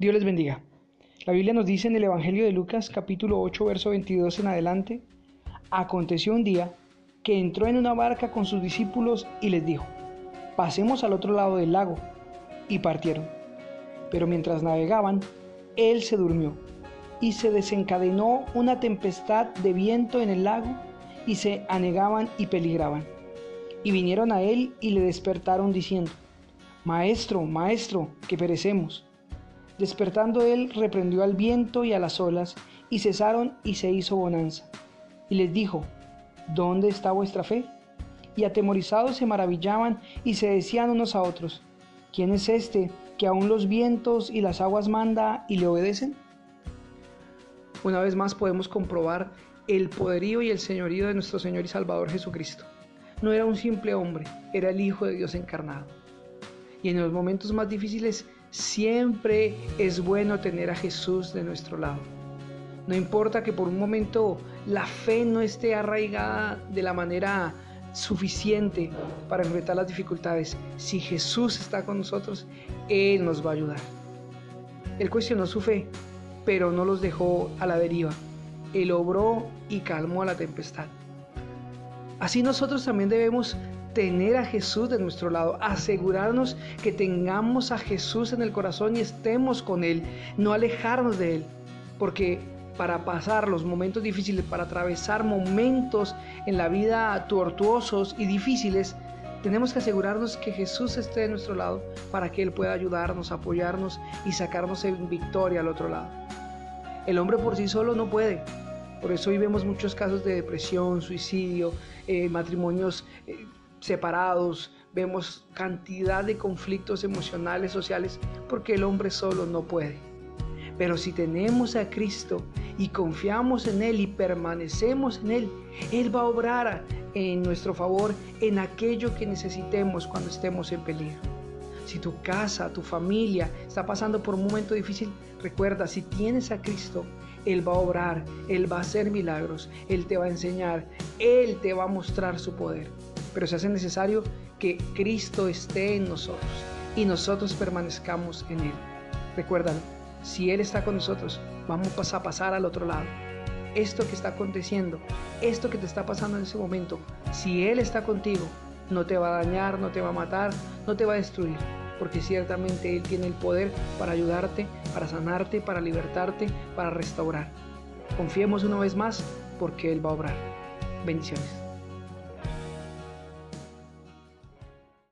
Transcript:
Dios les bendiga. La Biblia nos dice en el Evangelio de Lucas capítulo 8 verso 22 en adelante, aconteció un día que entró en una barca con sus discípulos y les dijo, pasemos al otro lado del lago, y partieron. Pero mientras navegaban, él se durmió, y se desencadenó una tempestad de viento en el lago, y se anegaban y peligraban. Y vinieron a él y le despertaron diciendo, Maestro, maestro, que perecemos. Despertando él, reprendió al viento y a las olas, y cesaron y se hizo bonanza. Y les dijo, ¿dónde está vuestra fe? Y atemorizados se maravillaban y se decían unos a otros, ¿quién es este que aún los vientos y las aguas manda y le obedecen? Una vez más podemos comprobar el poderío y el señorío de nuestro Señor y Salvador Jesucristo. No era un simple hombre, era el Hijo de Dios encarnado. Y en los momentos más difíciles Siempre es bueno tener a Jesús de nuestro lado. No importa que por un momento la fe no esté arraigada de la manera suficiente para enfrentar las dificultades. Si Jesús está con nosotros, Él nos va a ayudar. Él cuestionó su fe, pero no los dejó a la deriva. Él obró y calmó a la tempestad. Así nosotros también debemos tener a Jesús de nuestro lado, asegurarnos que tengamos a Jesús en el corazón y estemos con Él, no alejarnos de Él, porque para pasar los momentos difíciles, para atravesar momentos en la vida tortuosos y difíciles, tenemos que asegurarnos que Jesús esté de nuestro lado para que Él pueda ayudarnos, apoyarnos y sacarnos en victoria al otro lado. El hombre por sí solo no puede. Por eso hoy vemos muchos casos de depresión, suicidio, eh, matrimonios eh, separados, vemos cantidad de conflictos emocionales, sociales, porque el hombre solo no puede. Pero si tenemos a Cristo y confiamos en Él y permanecemos en Él, Él va a obrar en nuestro favor en aquello que necesitemos cuando estemos en peligro. Si tu casa, tu familia está pasando por un momento difícil, recuerda, si tienes a Cristo, Él va a obrar, Él va a hacer milagros, Él te va a enseñar, Él te va a mostrar su poder pero se hace necesario que Cristo esté en nosotros y nosotros permanezcamos en Él. Recuérdalo, si Él está con nosotros, vamos a pasar al otro lado. Esto que está aconteciendo, esto que te está pasando en ese momento, si Él está contigo, no te va a dañar, no te va a matar, no te va a destruir, porque ciertamente Él tiene el poder para ayudarte, para sanarte, para libertarte, para restaurar. Confiemos una vez más porque Él va a obrar. Bendiciones.